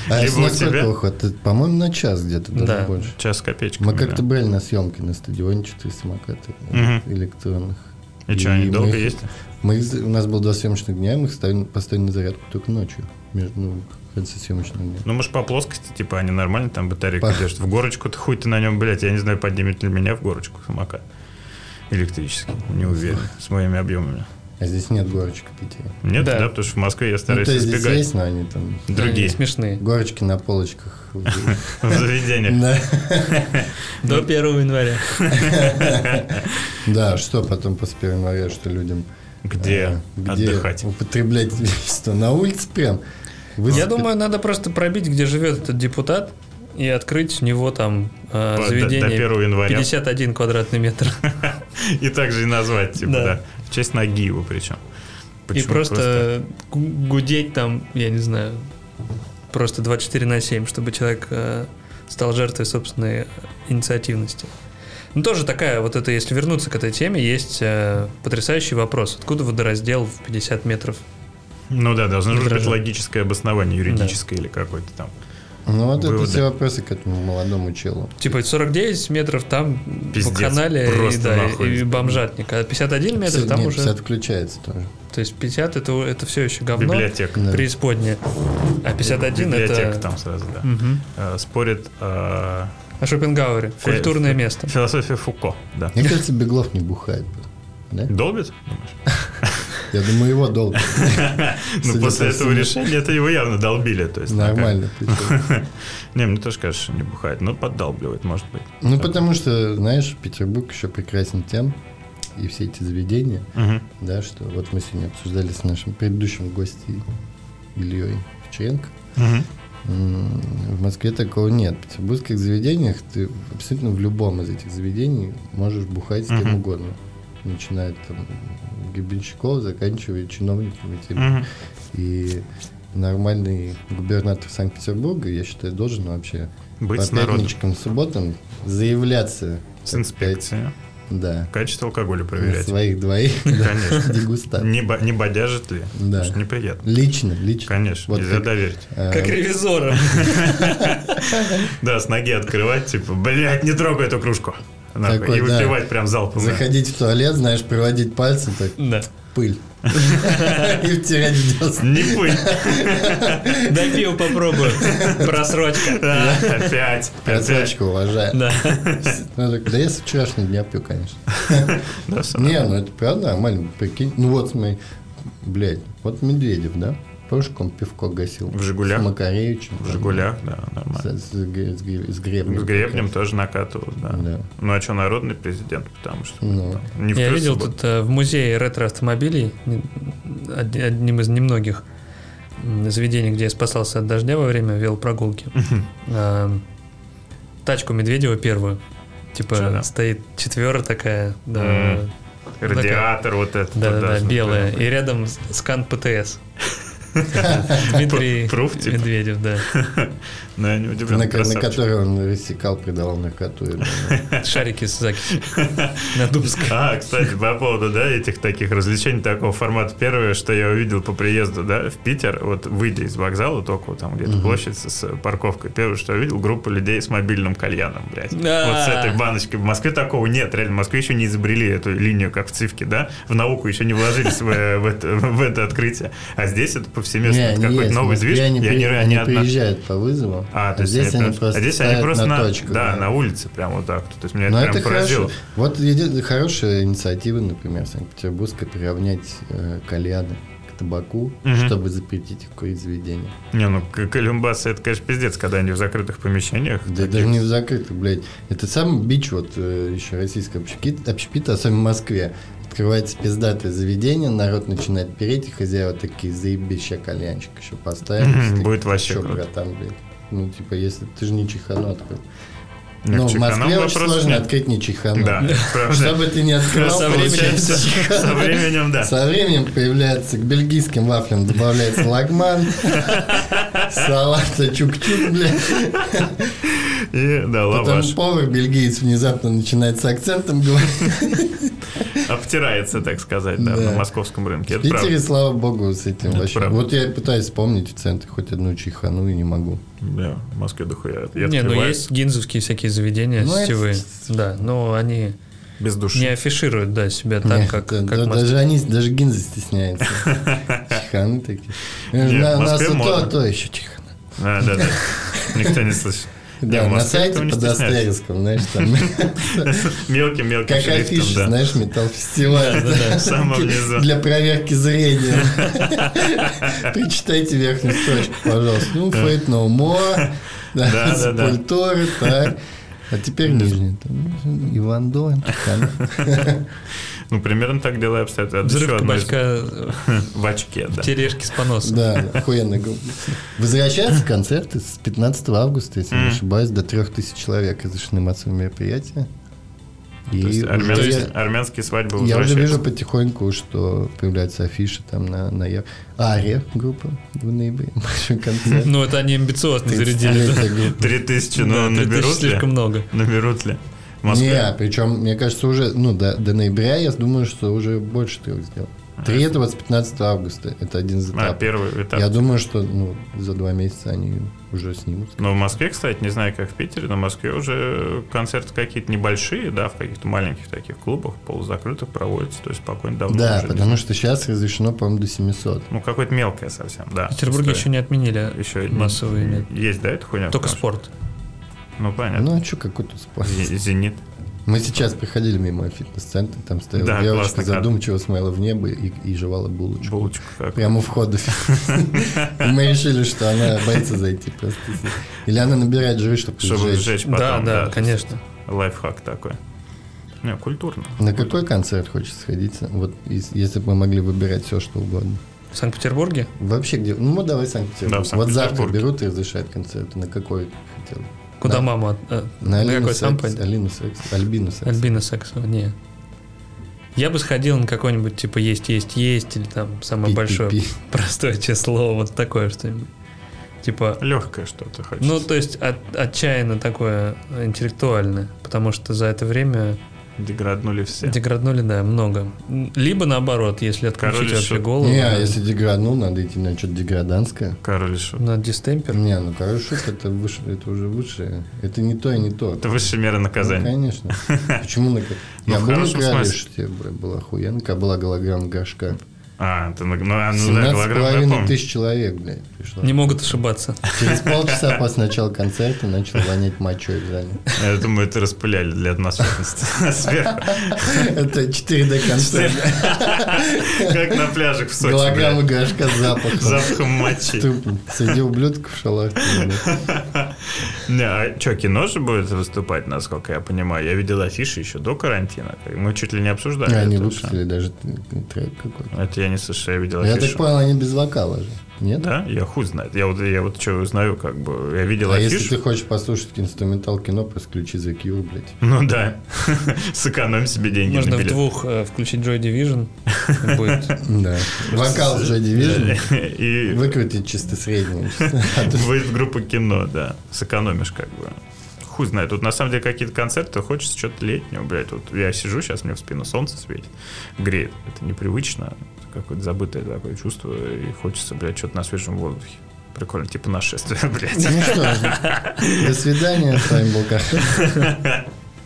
А
Либо у тебя-
По-моему, на час где-то, даже
Да.
больше.
Час с копеечками.
Мы как-то
да.
были на съемке на стадионе, четыре самоката электронных.
И что, они долго есть?
Мы, у нас было два съемочных дня, и мы их ставили, поставили на зарядку только ночью, между, ну, в конце съемочного дня.
Ну, может, по плоскости, типа, они нормально там батарейку
По-
держат. В горочку-то хуй ты на нем, блядь, я не знаю, поднимет ли меня в горочку самокат. Электрический, не уверен, с моими объемами.
А здесь нет горочек в Питере.
Нет, да,
Да.
потому что в Москве я
Ну,
стараюсь
то есть здесь
избегать
есть, но они там...
другие
Они смешные.
Горочки на полочках.
в заведениях.
До 1 января.
Да, что потом после 1 января, что людям...
Где
э, где
отдыхать?
употреблять что, на улице прям? Вы
Я
спи-
думаю, надо просто пробить, где живет этот депутат, и открыть у него там э,
По- до-
заведение
до 1 января.
51 квадратный метр.
И также и назвать, типа,
Да.
да. В честь ноги его причем.
И просто гу- гудеть там, я не знаю, просто 24 на 7, чтобы человек э, стал жертвой собственной инициативности. Ну, тоже такая, вот это, если вернуться к этой теме, есть э, потрясающий вопрос. Откуда водораздел в 50 метров?
Ну да, должно же быть логическое обоснование, юридическое или какое-то там.
Ну вот это
Выводы.
все вопросы к этому молодому челу.
Типа 49 метров там
Пиздец,
по канале и, да, и бомжатник, а 51 метр там
Нет,
уже...
50 включается тоже.
То есть 50 это, это все еще говно,
Библиотека.
Да.
преисподняя. А 51
Библиотека
это...
там сразу, да.
Мгм.
Э, Спорит э,
О Шопенгауэре. Культурное
фе-
место.
философия Фуко, да.
Мне кажется, Беглов не бухает. Да?
Долбит?
Я думаю, его долго.
Ну, после
по
этого решения это его явно долбили. То есть, ну,
Нормально.
Не, мне тоже кажется, что не бухает, но поддалбливает, может быть.
Ну, потому что, знаешь, Петербург еще прекрасен тем, и все эти заведения, да, что вот мы сегодня обсуждали с нашим предыдущим гостем Ильей Вчеренко. В Москве такого нет. В петербургских заведениях ты абсолютно в любом из этих заведений можешь бухать с кем
Мгм.
угодно. Начиная там, гребенщиков, заканчивая чиновниками теми.
Мгм.
И нормальный губернатор Санкт-Петербурга, я считаю, должен вообще
Быть
по
с народом.
пятничкам, субботам заявляться.
С инспекцией.
Да.
Качество алкоголя
На
проверять.
своих двоих.
Конечно.
Дегустат.
Не, бо- не бодяжит ли?
Да.
Потому что неприятно.
Лично, лично.
Конечно,
Вот
нельзя
как,
доверить.
э,
Как ревизора.
Да, с ноги открывать, типа, блядь, не трогай эту кружку. Нахуй,
Такой,
и
да.
выпивать прям залпом. да.
Заходить в туалет, знаешь, проводить пальцем, так,
Да.
пыль. И втирать в десна.
Не пыль.
Дай пиво попробую. Просрочка.
Да, Опять.
Красавчика уважаю.
Да.
Ну, Да я с вчерашнего дня пью, конечно.
Да,
Не, ну это правда нормально, прикинь. Ну вот смотри, блядь, вот Медведев, да? Помнишь, как он пивко гасил?
В «Жигулях»?
С Макаревичем.
В «Жигулях», да,
С,
нормально.
с, с гре- с гребнем.
С гребнем тоже накатывают, да.
Да.
Ну а что, народный президент, потому что
Ну.
там, не в
Я видел
субботу.
тут э, в музее ретро-автомобилей, одним из немногих заведений, где я спасался от дождя во время велопрогулки. Э, Тачку Медведева первую. Типа стоит четвера такая, да.
Радиатор вот этот.
да, да,
должен
белая. И рядом с- скан ПТС. Дмитрий
Пруф, типа.
Медведев, да.
Ну, я не удивлен.
На, который он рассекал, придавал наркоту.
Шарики с закисью. На Дубск.
А, кстати, по поводу, да, этих таких развлечений такого формата. Первое, что я увидел по приезду, да, в Питер, вот выйдя из вокзала, только вот там где-то площадь с, парковкой, первое, что я увидел, группа людей с мобильным кальяном, блядь. Вот с этой баночкой. В Москве такого нет, реально. В Москве еще не изобрели эту линию, как в цифке, да, в науку еще не вложились в, это, в это открытие. А здесь это повсеместно,
Не,
какой-то новый движ,
Они,
и они,
они
одна-
приезжают по вызову,
А, то есть
здесь они просто
а здесь они просто
на
на,
точку.
да, на улице прям вот так. То есть меня
Но
это прям
это
поразило.
хорошо. Вот хорошая инициатива, например, Санкт-Петербургская, приравнять э, кальяны к табаку,
Мгм.
чтобы запретить их курить заведения.
Не, ну Колумбас это, конечно, пиздец, когда они в закрытых помещениях.
Да
таких.
даже не в закрытых, блядь. Это самый бич вот э, еще российского общепита, общепита, особенно в Москве. Открывается пиздатое заведение, народ начинает переть, и хозяева такие, заебись, ща кальянчик еще поставим.
Будет вообще
«Чё,
круто».
братан? Ну, типа, если ты же не чехану открыл. Ну, в Москве очень сложно
нет.
открыть не чехану.
Да, правда.
Чтобы ты не открыл,
Со временем.
Со да.
Со временем появляется к бельгийским вафлям добавляется лагман, салата чук-чук, блядь.
И, да,
Потом
лаваш.
повар бельгиец внезапно начинает с акцентом говорить.
Обтирается, так сказать, да,
Да.
на московском рынке.
В Питере,
правда.
слава богу, с этим
Это
вообще.
правда.
Вот я пытаюсь вспомнить в центре хоть одну чехану и не могу.
Да, в Москве дохуя. Я
Не, ну есть гинзовские всякие заведения
Ну, это-
сетевые. Да, но они
Без души.
не афишируют, да, себя так,
Нет,
как,
да,
как
да,
Москве.
даже они, даже гинзы стесняются. Чеханы такие.
Не, в
На- Нас то,
модно.
то еще чехана.
А, да, да. Никто не слышит.
Да, на сайте под. Астериском, знаешь, там
Мелким-мелким
как афиша,
да.
знаешь, металл фестиваль.
В самом внизу.
Для проверки зрения. Прочитайте верхнюю строчку, пожалуйста. Ну, Fate No More,
Да,
да,
да, да.
Сепультуры, так. А теперь нижний. Иван Дон, Чехана.
Ну, примерно так дела обстоят. Это
Взрыв
одно из-
кабачка
В очке, да.
в тележке с поносом.
Да, охуенно. Возвращаются концерты с 15 августа, если не ошибаюсь, до 3000 человек разрешены массовые мероприятия. И
То есть армянские,
я-
армянские свадьбы
Я уже вижу потихоньку, что появляются афиши там на, на я- Ария группа в ноябре.
Ну, это они амбициозно зарядили.
30-летие группы.
Три тысячи, но
3000
наберут ли?
слишком много.
Наберут ли? Москве?
Не, причем, мне кажется, уже, ну, до, до ноября, я думаю, что уже больше трех сделал. Три это вот с 15 августа, это один из
А,
этапов.
первый этап.
Я думаю, что ну, за два месяца они уже снимут.
Но в Москве, кстати, не знаю, как в Питере, но в Москве уже концерты какие-то небольшие, да, в каких-то маленьких таких клубах, полузакрытых проводятся, то есть спокойно давно
Да,
уже.
потому что сейчас разрешено, по-моему, до 700.
Ну, какое-то мелкое совсем, да.
В Петербурге еще не отменили
Еще
массовые, нет.
Есть, да, эта хуйня?
Только спорт.
что- Ну, понятно.
Ну, а что, какой тут спорт?
Зи- Зенит.
Мы сейчас приходили мимо фитнес-центра, там стояла
Да,
девочка, задумчиво смотрела в небо и, и жевала булочку.
Булочка как.
Прямо у входа. И мы решили, что она боится зайти просто. Или она набирает жиры, чтобы
Чтобы
сжечь.
потом.
Да, да, конечно.
Лайфхак такой. Не, культурно.
На какой концерт хочется сходить? Вот ес- если бы мы могли выбирать все, что угодно.
В Санкт-Петербурге?
Вообще где? Ну, давай Санкт-Петербург.
Да, в
вот завтра
Санкт-Петербурге.
берут и разрешают концерты. На какой хотел?
Куда
Да.
мама? от- э,
На
на какой пойдет?
Алину Секс, Альбину Секс.
Альбина Сексова, не. Я бы сходил на какой-нибудь, типа, есть, есть, есть, или там самое
Пи- пи-
большое
пи.
простое число, вот такое что-нибудь. Типа,
Легкое что-то хочется.
ну, то есть от- отчаянно такое интеллектуальное, потому что за это время
Деграднули все.
деграднули, да, много. Либо наоборот, если отключить
Король
вообще
Шут.
голову.
Не, а
да,
если деграднул, надо идти на что-то деграданское.
Король и Шут.
на дистемпер.
Не, ну короче, шут это выше, это уже высшее. Это не то и не то.
Это высшая мера
Ну,
наказания.
конечно. Почему на
Ну,
Я
в
был на
хорошем
короле
смысле.
шуте, бля, была охуенно, когда была голограмма горшка.
А, ты, на- ну, а, ну да,
17 с
голограмма, я
половиной
помню.
тысяч человек, блядь, пришло.
Не могут ошибаться.
Через полчаса после начала концерта начал вонять мочой в зале.
Я думаю, это распыляли для атмосферности. Сверху.
Это 4D концерт.
Как на пляжах в Сочи.
Голограмма горшка с запахом.
Запахом мочи.
Среди ублюдков.
Не, а что, кино же будет выступать, насколько я понимаю? Я видел афиши еще до карантина. Мы чуть ли не обсуждали.
Они
это
выпустили даже трек какой-то.
Это я не слышал, я видел
Я
афишу.
так понял, они без вокала же. Нет?
Да? Я хуй знает. Я вот, я вот что знаю, как бы, я видел
А
афишу.
если ты хочешь послушать инструментал кино, просто включи The Cure, блядь.
Ну да. Сэкономь себе деньги
Можно в двух э, включить Joy Division. Будет
Да. Вокал уже Division.
И
Выкрутить чисто среднюю. То-
будет группа кино, да. Сэкономишь как бы. Хуй знает. Тут на самом деле какие-то концерты, хочется что-то летнего, блядь. Вот я сижу, сейчас мне в спину солнце светит, греет. Это непривычно. Это какое-то забытое такое чувство. И хочется, блядь, что-то на свежем воздухе. Прикольно, типа нашествие, блядь.
Ну что, до свидания. С вами был.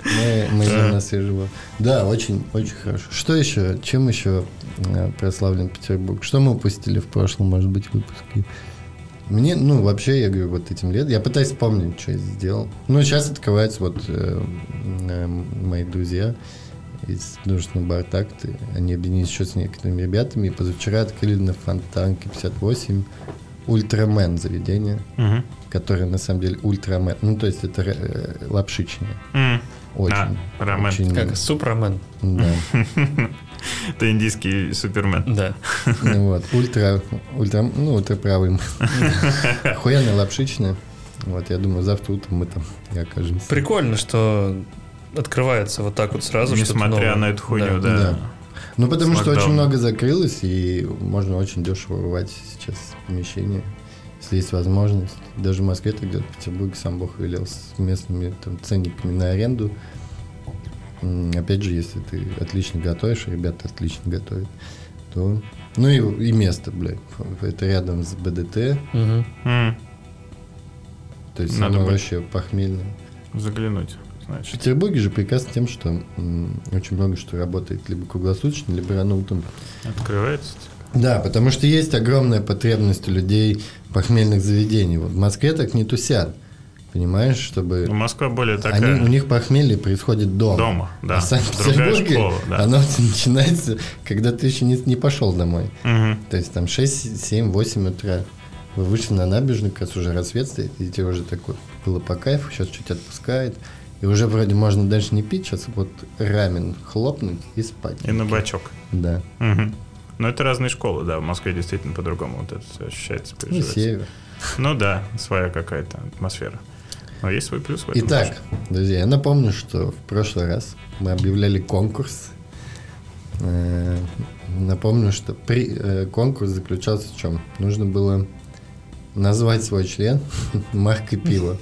Мы, мы идем на воздух. Да, очень, очень хорошо. Что еще? Чем еще э, прославлен Петербург? Что мы упустили в прошлом, может быть, выпуске? Мне, ну, вообще, я говорю, вот этим летом, я пытаюсь вспомнить, что я сделал. Ну, сейчас открываются вот э, э, мои друзья из художественного Бартакты. Они объединились еще с некоторыми ребятами. И позавчера открыли на Фонтанке 58 Ультрамен заведение,
Мгм.
которое на самом деле Ультрамен. Ну, то есть это э, лапшичная.
М.
Очень.
А, рамен.
очень,
как Супермен.
Да.
Это индийский супермен.
Да.
Ну вот, ультра, ультра, ну, ультраправый. Охуенная лапшичная. Вот, я думаю, завтра утром мы там и окажемся.
Прикольно, что открывается вот так вот сразу.
Несмотря на эту хуйню,
Да.
да.
Ну, потому что очень много закрылось, и можно очень дешево урвать сейчас помещение, если есть возможность. Даже в Москве так делать, в Петербурге сам Бог велел с местными там, ценниками на аренду. Опять же, если ты отлично готовишь, а ребята отлично готовят, то... Ну и, и место, блядь. Это рядом с БДТ.
М.
то есть
Надо
оно
быть.
вообще похмельное.
Заглянуть,
В
значит.
Петербурге же прекрасно тем, что м, очень много что работает либо круглосуточно, либо рано утром
Открывается.
Да, потому что есть огромная потребность у людей похмельных заведений. Вот в Москве так не тусят. Понимаешь, чтобы...
Ну, Москва более
Они,
такая.
у них похмелье происходит дома.
Дома, да.
А в Санкт-Петербурге
школа, да.
оно начинается, когда ты еще не, не пошел домой.
Мгм.
То есть там 6, 7, 8 утра. Вы вышли на набережную, как раз уже рассвет стоит, и тебе уже такое было по кайфу, сейчас чуть отпускает. И уже вроде можно дальше не пить, сейчас вот рамен хлопнуть и спать.
И на бачок.
Да.
Мгм. Но это разные школы, да. В Москве действительно по-другому вот это все ощущается,
Ну, север.
Ну да, своя какая-то атмосфера. Но есть свой плюс в этом.
Итак, друзья, я напомню, что в прошлый раз мы объявляли конкурс. Э, Напомню, что при, э, конкурс заключался в чем? Нужно было назвать свой член маркой пива,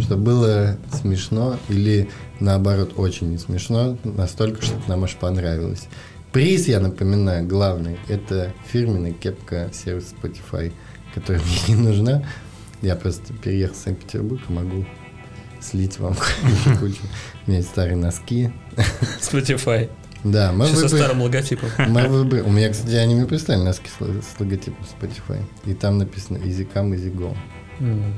чтобы было смешно или наоборот очень не смешно, настолько, чтобы нам аж понравилось. Приз, я напоминаю, главный, это фирменная кепка сервиса Spotify, которая мне не нужна. Я просто переехал в Санкт-Петербург и могу слить вам кучу. У меня есть старые носки.
Spotify.
Да, мы
со
выбрали-
старым логотипом.
мы выбрали- У меня, кстати, они мне прислали носки с ло- с логотипом Spotify. И там написано Easy Come, Easy Go.
М.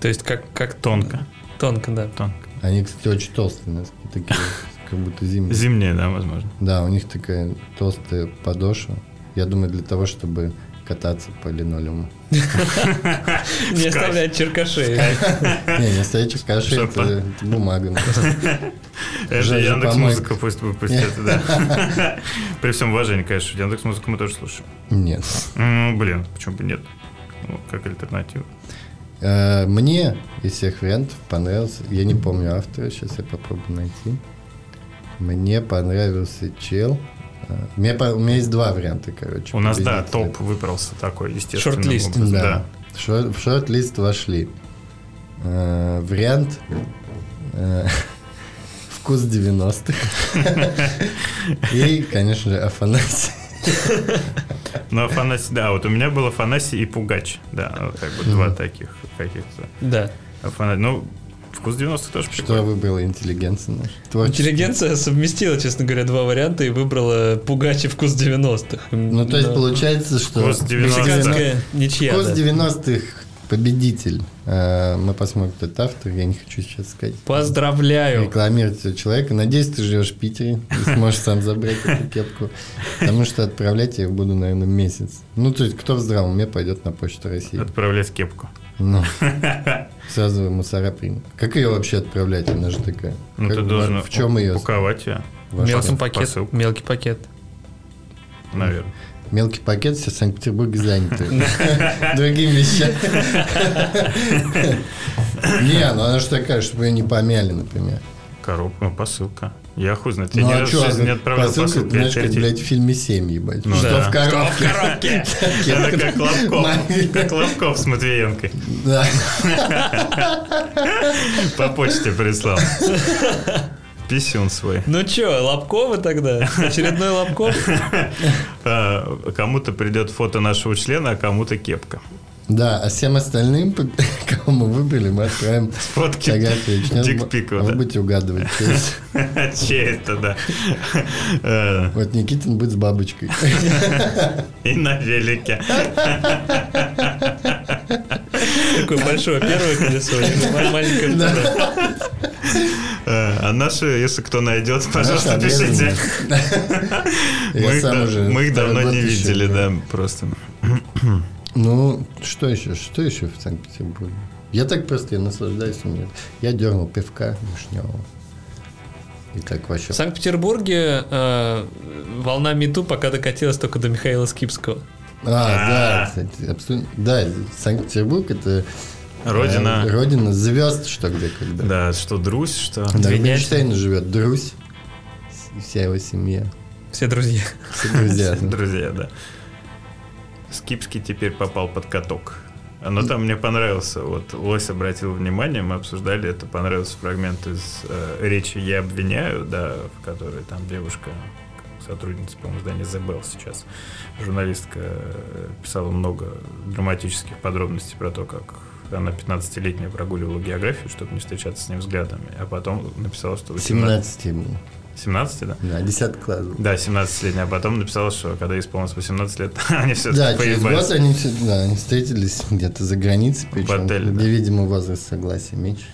То есть как, как
Тонко.
Тонко, да.
Тонко.
Они, кстати, очень толстые носки, такие, как будто зимние.
Зимнее, да, возможно.
Да, у них такая толстая подошва. Я думаю, для того, чтобы кататься по линолеуму.
Не оставлять черкашей.
Не, не каши,
Чтоб
это, бумага.
Это
Жаль,
Яндекс
помойка.
Музыка пусть выпустит, да. При всем уважении, конечно, Яндекс Музыку мы тоже слушаем.
Нет.
Ну, блин, почему бы нет? Ну, как альтернатива.
Э, Мне из всех вариантов понравился, я не помню автора, сейчас я попробую найти. Мне понравился чел. Мне по- у меня есть два варианта, короче.
У нас, да, топ выбрался такой, естественно.
Шорт-лист.
Да. В шор- в шорт-лист вошли э, вариант э, вкус 90-х и, конечно же, Афанасий.
Ну, Афанасий, да, вот у меня был Афанасий и Пугач. Да, как бы два таких каких-то.
Да.
Афана- Ну, вкус 90-х тоже
Что
прикольно.
выбрала интеллигенция наша? Творчество.
Интеллигенция совместила, честно говоря, два варианта и выбрала Пугач и вкус 90-х.
Ну, то есть
Да.
получается, что...
Вкус 90-х.
Мексиканская ничья.
Вкус
да.
90-х победитель. Э, Мы посмотрим, кто это автор. Я не хочу сейчас сказать.
Поздравляю.
Рекламировать этого человека. Надеюсь, ты живешь в Питере и сможешь сам забрать эту кепку. Потому что отправлять я их буду, наверное, месяц. Ну, то есть, кто в здравом уме пойдет на почту России?
Отправлять кепку.
Ну, сразу мусора примут. Как ее вообще отправлять? Она же такая.
Ну,
Как
ты должен
В чем ее?
упаковать ее,
Мелкий пакет.
посылку.
Мелкий пакет.
наверное.
Мелкий пакет, все в Санкт-Петербурге заняты. Другими вещами. Не, ну она же такая, чтобы ее не помяли, например.
Коробка, посылка. Я хуй знает. Я
Ну
ни
а
разу в
что,
жизни не отправлял
посылка,
посылку.
ты знаешь, как, блядь, в фильме «Семь», ебать.
Ну
Что
да.
в коробке?
Это как Лобков. Как Лобков с Матвиенкой.
Да.
По почте прислал. Писюн свой.
Ну чё, Лобковы тогда? Очередной Лобков?
А, Кому-то придет фото нашего члена, а кому-то кепка.
Да, а всем остальным, кого мы выбрали, мы отправим
Фотки дикпиков,
А Вы будете угадывать.
Чей это, да. Э,
Вот Никитин будет с бабочкой.
И на велике.
Такое большое первое колесо, маленькое второе.
Э, А наши, если кто найдет, пожалуйста, пишите. Мы их давно не видели,
да,
просто.
Ну, что еще? Что еще в Санкт-Петербурге? Я так просто, я наслаждаюсь. меня- Я дернул пивка вишневого. И так вообще...
В Санкт-Петербурге э, волна Мету пока докатилась только до Михаила Скипского.
А, да, кстати, абсолютно. Да, Санкт-Петербург это э,
Родина.
родина звезд, что где когда.
Да, что Друзь, что...
Да,
Две
Рубинштейн живет Друзь, и вся его семья,
Все друзья.
все друзья.
Друзья, да. Скипский теперь попал под каток. Но там мне понравился, вот Лось обратил внимание, мы обсуждали это, понравился фрагмент из э, речи «Я обвиняю», да, в которой там девушка, сотрудница, по-моему, The Bell сейчас, журналистка, э, писала много драматических подробностей про то, как она 15-летняя прогуливала географию, чтобы не встречаться с ним взглядами, а потом написала, что...
17 ему.
17, да?
Да, 10 класс.
Да, 17-летняя, а потом написала, что когда исполнилось 18 лет, они все
Да, через год они, все- да, они встретились где-то за границей, причем,
отеле,
где,
да.
видимо, возраст согласия меньше.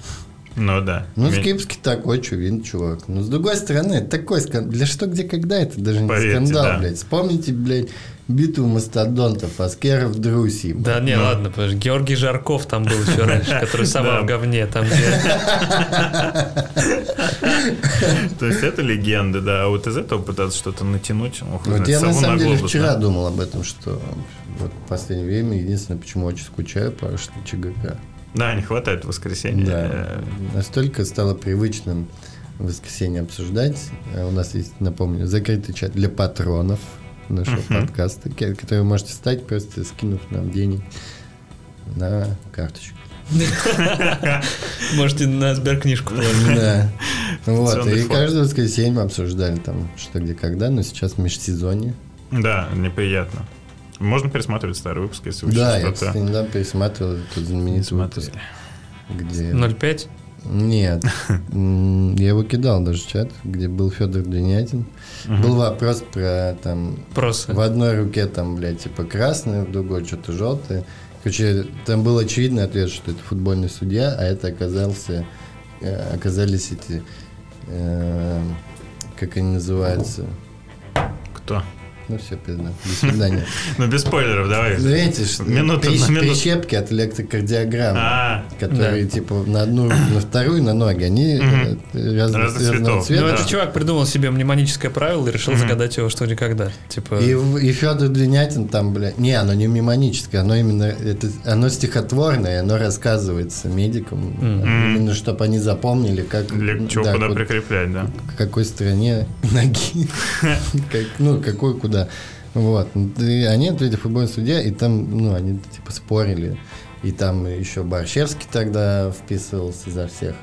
Ну да.
Ну, Скипский такой, что видно, чувак. Но с другой стороны, это такой скандал. Для что, где, когда, это даже не
Поверьте,
скандал,
да.
блядь. Вспомните, блядь, битву мастодонтов, Аскеров, Друси.
Да не,
Ну.
ладно, потому что Георгий Жарков там был еще раньше, который сама в говне, там.
То есть это легенда, да. А вот из этого пытаться что-то натянуть, ну,
Вот я на самом деле вчера думал об этом, что вот в последнее время единственное, почему очень скучаю по что ЧГК.
Да, не хватает воскресенья.
Да. Настолько стало привычным в воскресенье обсуждать. Э, У нас есть, напомню, закрытый чат для патронов нашего
Мгм.
подкаста, который вы можете стать, просто скинув нам денег на карточку.
Можете на сберкнижку положить.
Да. Вот. И каждое воскресенье мы обсуждали там что где когда, но сейчас межсезонье.
Да, неприятно. Можно пересматривать старые выпуски, если вы
Да, я, недавно пересматривал этот знаменитый выпуск, где...
0,5?
Нет, я его кидал даже в чат, где был Федор Денятин. Был вопрос про там
Просто.
в одной руке там, блядь, типа красное, в другой что-то желтое. Короче, там был очевидный ответ, что это футбольный судья, а это оказался, э, оказались эти, э, как они называются,
Кто?
Ну все, пизда, до свидания.
Ну, без спойлеров, давай.
Ну, прищ-
на минуту.
прищепки от электрокардиограммы.
А,
которые типа на одну, на вторую, на ноги, они
Мгм.
э, разных,
цветов.
цвета.
Ну,
Да.
этот чувак придумал себе мнемоническое правило и решил загадать его что никогда. Типа,
И, в- Федор Двинятин там, бля, не, оно не мемоническое, оно именно, это, оно стихотворное, оно рассказывается медикам,
Мгм.
именно чтобы они запомнили, как,
чего
да,
куда
ку-
прикреплять, да.
к какой стране ноги, ну, какой куда. Вот. И они ответили футбольный судья, и там, ну, они типа спорили. И там еще Борщевский тогда вписывался за всех.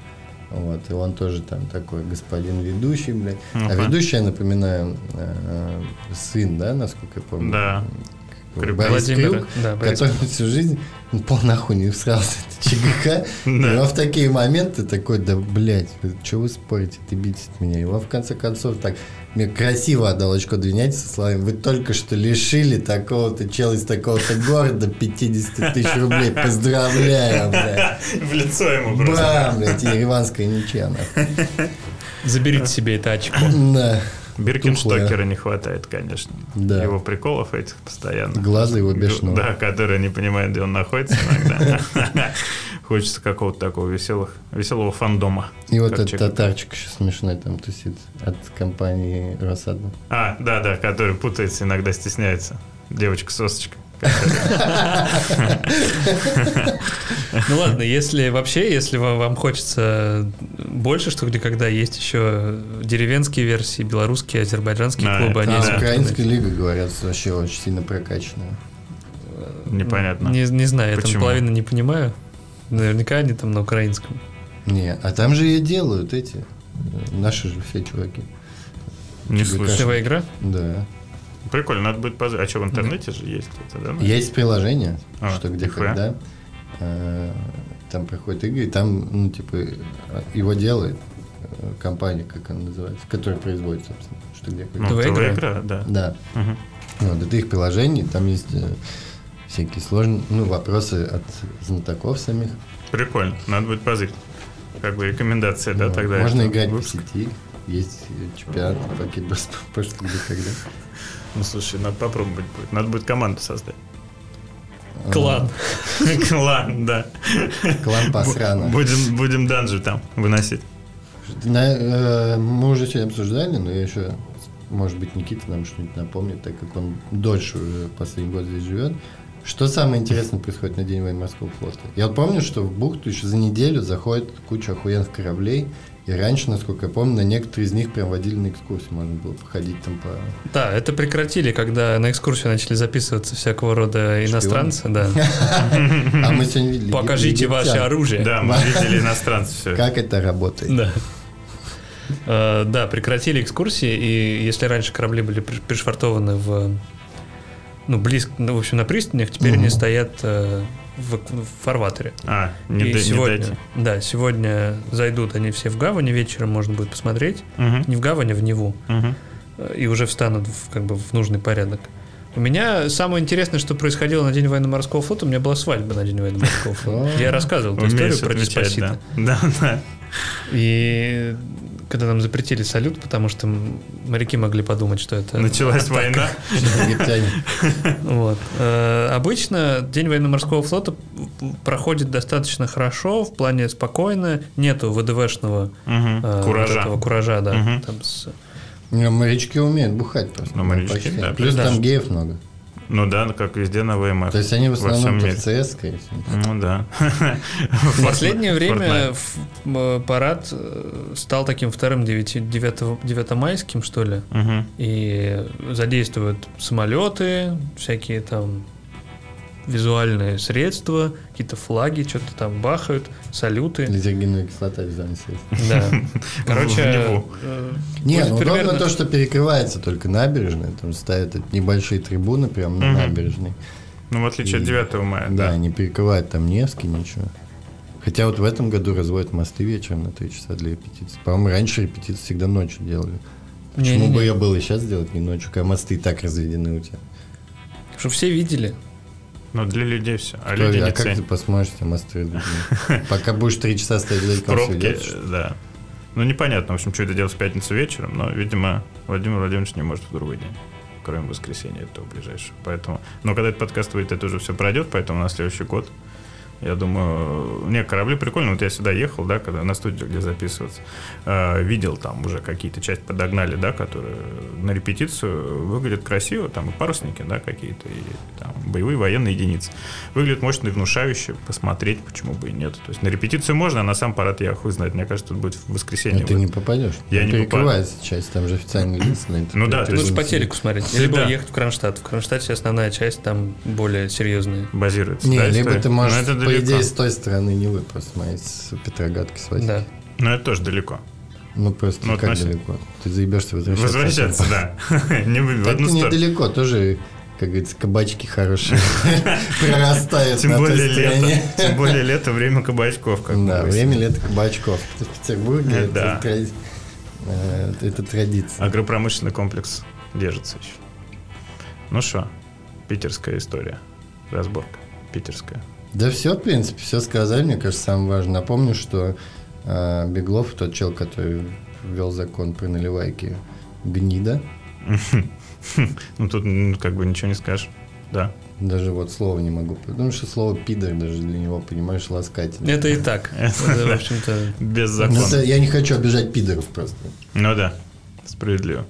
Вот, и он тоже там такой господин ведущий, блядь. А
Ну-ка.
ведущий, я напоминаю, э, сын, да, насколько я помню?
Да. Крюк.
Борис
Владимир,
Крюк,
да, Борис
который всю жизнь ну, пол нахуй не всрался это ЧГК. И
Да.
он в такие моменты такой, да, блядь, что вы спорите, ты бесит меня. И он в конце концов так мне красиво отдал очко двинять со словами, вы только что лишили такого-то чела из такого-то города 50 тысяч рублей. Поздравляю, блядь.
В лицо ему просто.
Бам, блядь, ереванская ничья.
Заберите себе это очко.
Да.
Биркинштокера не хватает, конечно.
Да.
Его приколов этих постоянно.
Глаза его бешеного.
Да, который не понимает, где он находится иногда. Хочется какого-то такого веселых, веселого фандома.
И вот этот татарчик еще смешной там тусит от компании Росатом.
А, да, да, который путается, иногда стесняется. Девочка-сосочка.
Ну ладно, если вообще, если вам, хочется больше, что где когда есть еще деревенские версии, белорусские, азербайджанские клубы, они
А
есть
украинская лига, говорят, вообще очень сильно прокачанная.
Непонятно.
Не, не знаю, я там половину не понимаю. Наверняка они там на украинском.
Не, а там же и делают эти, э, наши же все чуваки.
Не слышал.
Ключевая игра?
Да.
Прикольно, надо будет позвать. А что, в интернете же есть это, да?
Есть приложение,
А,
что где
нихуя.
когда. э, Там проходят игры, и там, ну, типа, э, его делает компания, как она называется, которая производит, собственно, что где когда.
Ну,
ТВ игра?
да.
Да.
Мгм.
Вот, это их приложение, там есть всякие сложные, ну, вопросы от знатоков самих.
Прикольно, надо будет позвать. Как бы рекомендация, да,
Вот.
тогда.
Можно играть
выпуск.
в сети, есть э, чемпионат по где когда.
Ну, слушай, надо попробовать будет. Надо будет команду создать.
Клан.
Клан, да.
Клан Пасрана.
Будем, будем данжи там выносить.
Э, мы уже сегодня обсуждали, но я еще, может быть, Никита нам что-нибудь напомнит, так как он дольше уже последний год здесь живет. Что самое интересное происходит на День военно-морского флота? Я вот помню, что в бухту еще за неделю заходит куча охуенных кораблей, и раньше, насколько я помню, на некоторые из них прям водили на экскурсии, можно было походить там по...
Да, это прекратили, когда на экскурсию начали записываться всякого рода иностранцы. Да.
А мы сегодня видели...
Покажите ваше оружие.
Да, мы видели иностранцев.
Как это работает?
Да. Э, Да, прекратили экскурсии, и если раньше корабли были при- пришвартованы в ну, близко, ну, в общем, на пристанях, теперь
Мгм.
они стоят э, в, в фарватере.
А, не,
и
д- не
сегодня,
дайте.
да, сегодня зайдут они все в гавани, вечером можно будет посмотреть.
Мгм,
Не в гавани, а в Неву. э, И уже встанут в, как бы в нужный порядок. У меня самое интересное, что происходило на День военно-морского флота, у меня была свадьба на День военно-морского флота. Я рассказывал эту историю про
да. Да, да.
И когда нам запретили салют, потому что моряки могли подумать, что это...
Началась война.
Египтяне.
Вот. Э, Обычно День военно-морского флота проходит достаточно хорошо, в плане спокойно, нету ВДВшного э,
Куража.
куража, да.
Морячки умеют бухать просто. Плюс там геев много.
Ну да, как везде на ВМФ.
То есть они в основном в CS, скорее всего.
Ну да.
В последнее время м, парад э, стал таким вторым 9, 9, 9 майским, что ли. И задействуют самолеты, всякие там визуальные средства, какие-то флаги, что-то там бахают, салюты.
Лизергиновая кислота съесть.
Да. Короче, э,
Не, ну удобно
примерно-
то, что перекрывается только набережная, там ставят эти небольшие трибуны прямо на набережной.
Ну, в отличие от
И-
9 мая,
Да,
да.
не перекрывают там Невский, ничего. Хотя вот в этом году разводят мосты вечером на 3 часа для репетиции. По-моему, раньше репетиции всегда ночью делали. Почему
Не-не-не.
бы я был и сейчас делать не ночью, когда мосты и так разведены у тебя?
Чтобы все видели.
Но для людей все. А
Кто-
люди
а
не
как ты
ценят.
посмотришь, у тебя мосты? Пока будешь 3 часа стоять
Пробки,
идёт,
да. Ну, непонятно, в общем, что это делать в пятницу вечером, но, видимо, Владимир Владимирович не может в другой день, кроме воскресенья этого ближайшего. Поэтому, но когда этот подкаст выйдет, это уже все пройдет, поэтому на следующий год я думаю, не, корабли прикольно. Вот я сюда ехал, да, когда на студию, где записываться, э, видел там уже какие-то части подогнали, да, которые на репетицию выглядят красиво, там и парусники, да, какие-то, и там боевые военные единицы. Выглядит мощно и внушающе, посмотреть, почему бы и нет. То есть на репетицию можно, а на сам парад я хуй знает. Мне кажется, тут будет в воскресенье.
Но ты не попадешь.
Я не
перекрывается часть, там же официальный лиц. на этой
Ну да,
лучше
есть-
по телеку смотреть. Либо ехать в Кронштадт. В Кронштадте основная часть там более серьезная.
базируется.
Не, либо ты
Но
можешь,
это
по
далеко.
идее, с той стороны не вы просто смотреть с Петроградки с Васей.
Да.
Но это тоже далеко.
Ну просто
Ну,
как
относительно.
далеко? Ты заебешься возвращаться.
Возвращаться, да. Не в одну сторону.
недалеко, тоже, как говорится, кабачки хорошие прорастают
Тем
на той
более лето. Тем более лето, время кабачков. как
Да, время лета кабачков. В Петербурге это э, это традиция.
Агропромышленный комплекс держится еще. Ну что, питерская история. Разборка питерская.
Да все, в принципе, все сказали. Мне кажется, самое важное. Напомню, что э, Беглов, тот чел, который ввел закон про наливайки, гнида.
Ну тут как бы ничего не скажешь. Да.
Даже вот слова не могу. Потому что слово пидор даже для него, понимаешь, ласкательно.
Это и так. Это, в общем-то,
Без закона.
я не хочу обижать пидоров просто.
Ну да, справедливо.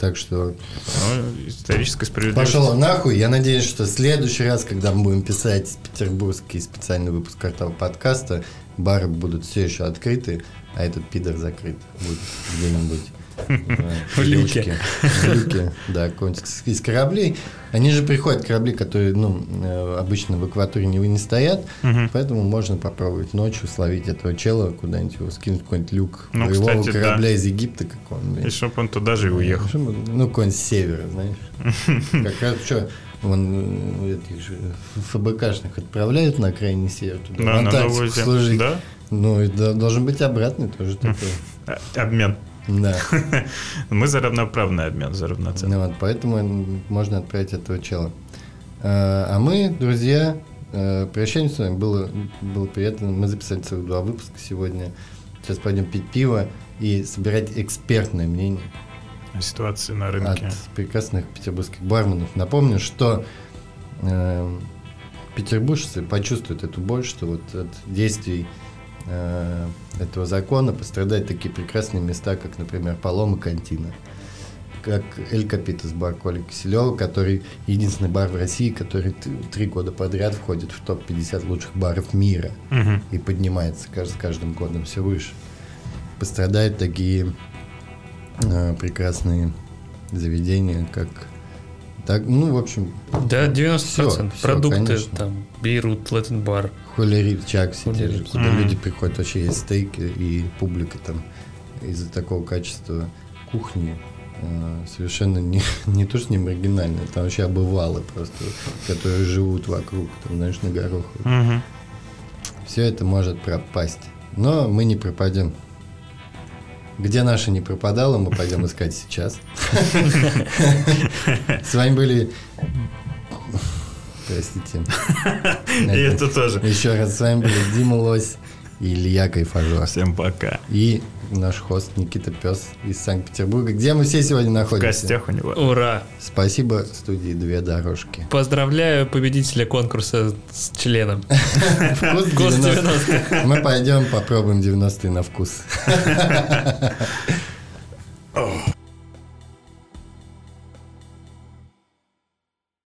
Так что
Ну, историческая справедливость.
пошел нахуй. Я надеюсь, что в следующий раз, когда мы будем писать петербургский специальный выпуск квартала подкаста, бары будут все еще открыты, а этот пидор закрыт будет где-нибудь.
В люке.
люке, да, какой-нибудь из кораблей. Они же приходят, корабли, которые, ну, э, обычно в акватории не, не стоят,
Мгм.
поэтому можно попробовать ночью словить этого чела, куда-нибудь его скинуть какой-нибудь люк
Ну,
боевого
кстати, да.
корабля из Египта, как он, блин.
И чтоб он туда же и уехал.
Что мы- Ну, какой-нибудь с севера, знаешь. Как раз что, вон э, этих же ФБКшных отправляют на крайний север туда,
Да,
в Антарктику служить.
Да?
Ну, и да- должен быть обратный тоже такой.
Обмен.
Да.
Мы за равноправный обмен, за равноценный.
Ну вот, поэтому можно отправить этого чела. А а мы, друзья, э, прощаемся с вами. Было, было приятно. Мы записали целых два выпуска сегодня. Сейчас пойдем пить пиво и собирать экспертное мнение
Ситуации на
от
рынке.
прекрасных петербургских барменов. Напомню, что э, петербуржцы почувствуют эту боль, что вот от действий э, этого закона пострадают такие прекрасные места, как, например, Палома Кантина, как Эль Капитас бар Коли Киселева, который единственный бар в России, который три года подряд входит в топ-50 лучших баров мира
Мгм.
и поднимается с каждым годом все выше. Пострадают такие э, прекрасные заведения, как так, ну, в общем,
да, 90%.
Всё, всё,
Продукты
конечно.
там, Бейрут, Леттенбар.
Холерит, Чакси,
Холерит.
куда
Мгм.
люди приходят, вообще есть стейки, и публика там из-за такого качества кухни э, совершенно не, не то, что не маргинальная, там вообще обывалы просто, которые живут вокруг, там, знаешь, на горох.
Мгм.
Все это может пропасть. Но мы не пропадем. Где наша не пропадала, мы пойдем искать сейчас. С вами были... Простите.
И это тоже.
Еще раз с вами были Дима Лось и Илья Кайфажор.
Всем пока.
И наш хост Никита Пес из Санкт-Петербурга. Где мы все сегодня
В
находимся?
гостях у него.
Ура!
Спасибо студии «Две дорожки».
Поздравляю победителя конкурса с членом.
Вкус
Вкус
90.
90-х.
Мы пойдем попробуем 90-е на вкус.
Ох.